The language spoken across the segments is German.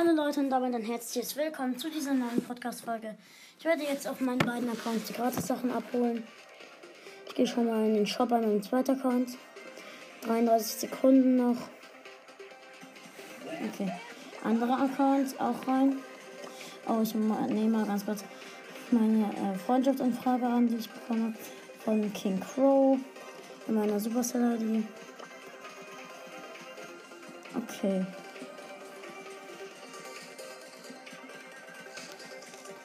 Hallo Leute und damit ein herzliches Willkommen zu dieser neuen Podcast-Folge. Ich werde jetzt auf meinen beiden Accounts die Gratis-Sachen abholen. Ich gehe schon mal in den Shop an meinem zweiten Account. 33 Sekunden noch. Okay. Andere Accounts auch rein. Oh, ich nehme mal ganz kurz meine äh, Freundschaftsanfrage an, die ich bekommen habe. Von King Crow. In meiner Supercell-ID. Okay.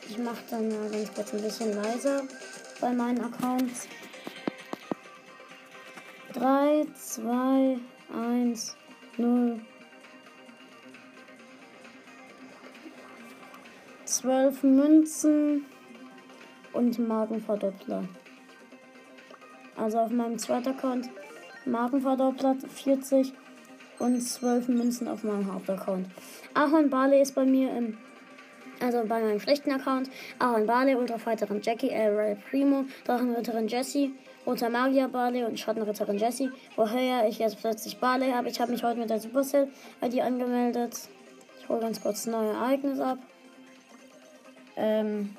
Ich mache dann mal ganz kurz ein bisschen leiser bei meinen Accounts. 3, 2, 1, 0. 12 Münzen und Markenverdoppler. Also auf meinem zweiten Account Markenverdoppler 40 und 12 Münzen auf meinem Hauptaccount. Ahorn Barley ist bei mir im also bei meinem schlechten Account, Aaron Barley, Ultrafighterin Jackie, El Ray Primo, Drachenritterin Jessie, Roter Magier Barley und Schattenritterin Jessie. Woher ich jetzt plötzlich Barley habe. Ich habe mich heute mit der Supercell ID angemeldet. Ich hole ganz kurz neue Ereignisse ab. Ähm,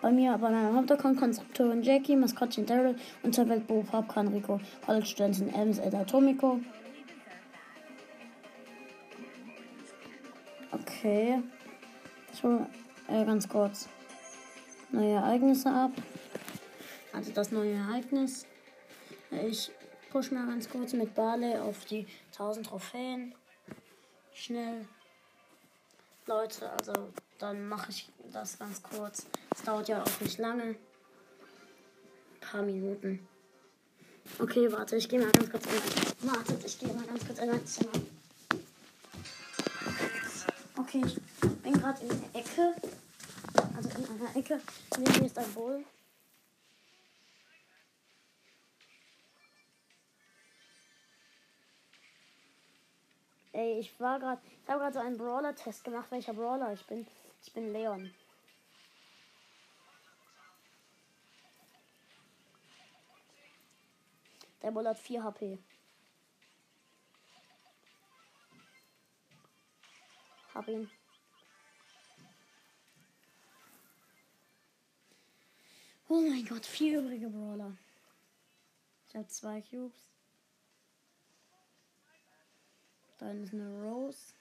bei mir, bei meinem Hauptaccount Konstruktorin Jackie, Maskottchen Daryl, Unterweltbo, Popkan Rico, College-Studentin Elms, El Atomico. Okay. So, äh, ganz kurz. Neue Ereignisse ab. Also das neue Ereignis. Ich push mal ganz kurz mit Barley auf die 1000 Trophäen. Schnell. Leute, also dann mache ich das ganz kurz. Es dauert ja auch nicht lange. Ein paar Minuten. Okay, warte, ich gehe mal ganz kurz in Wartet, ich gehe mal ganz kurz in mein Zimmer. Okay, ich bin gerade in der Ecke. Also in einer Ecke. Neben mir ist ein Bull. Ey, ich war gerade. Ich habe gerade so einen Brawler-Test gemacht, welcher Brawler ich bin. Ich bin Leon. Der Bull hat 4 HP. Hab ihn. Oh mein Gott, vier übrige Brawler. Ich habe zwei Cubes. Dann ist eine Rose.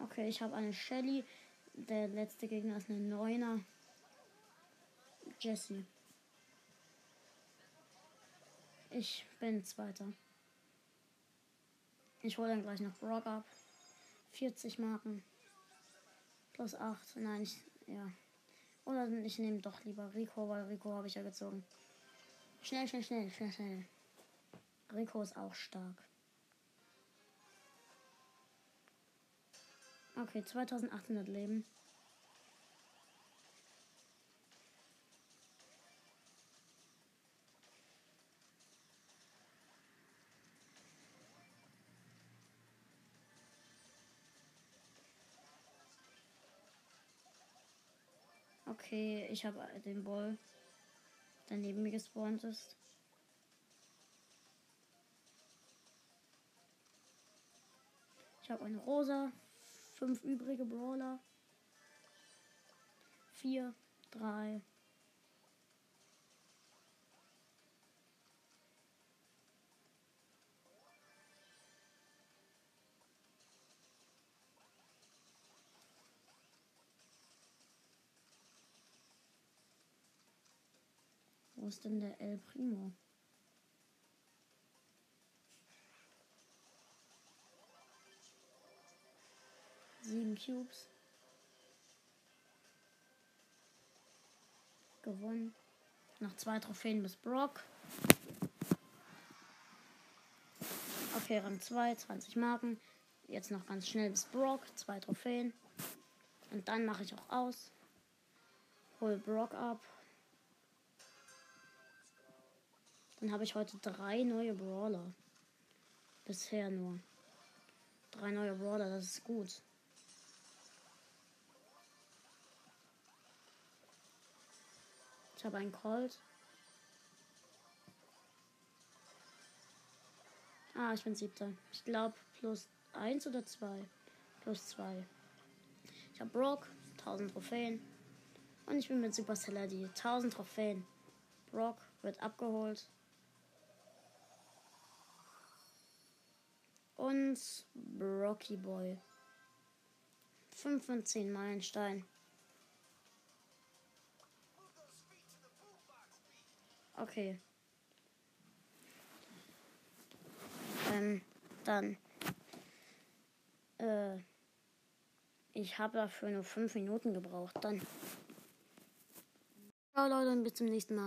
Okay, ich habe eine Shelly. Der letzte Gegner ist eine Neuner. Jesse. Ich bin Zweiter. Ich hole dann gleich noch Brock ab. 40 Marken. Plus 8. Nein, ich. Ja. Oder ich nehme doch lieber Rico, weil Rico habe ich ja gezogen. Schnell, schnell, schnell, schnell, schnell. Rico ist auch stark. Okay, 2800 Leben. Okay, ich habe den Ball, der neben mir gespawnt ist. Ich habe eine rosa, fünf übrige Brawler. Vier, drei. Wo ist denn der El Primo? Cubes. Gewonnen. Noch zwei Trophäen bis Brock. Okay, Rang 2, 20 Marken. Jetzt noch ganz schnell bis Brock. Zwei Trophäen. Und dann mache ich auch aus. Hol Brock ab. Dann habe ich heute drei neue Brawler. Bisher nur. Drei neue Brawler, das ist gut. Ich habe einen Colt. Ah, ich bin siebter. Ich glaube plus eins oder zwei. Plus zwei. Ich habe Brock, 1000 Trophäen. Und ich bin mit Super Saladin, 1000 Trophäen. Brock wird abgeholt. Und Rocky Boy. 5 von 10 Meilenstein. Okay. Ähm, dann. Äh, ich habe dafür nur fünf Minuten gebraucht. Dann. Ciao Leute und bis zum nächsten Mal.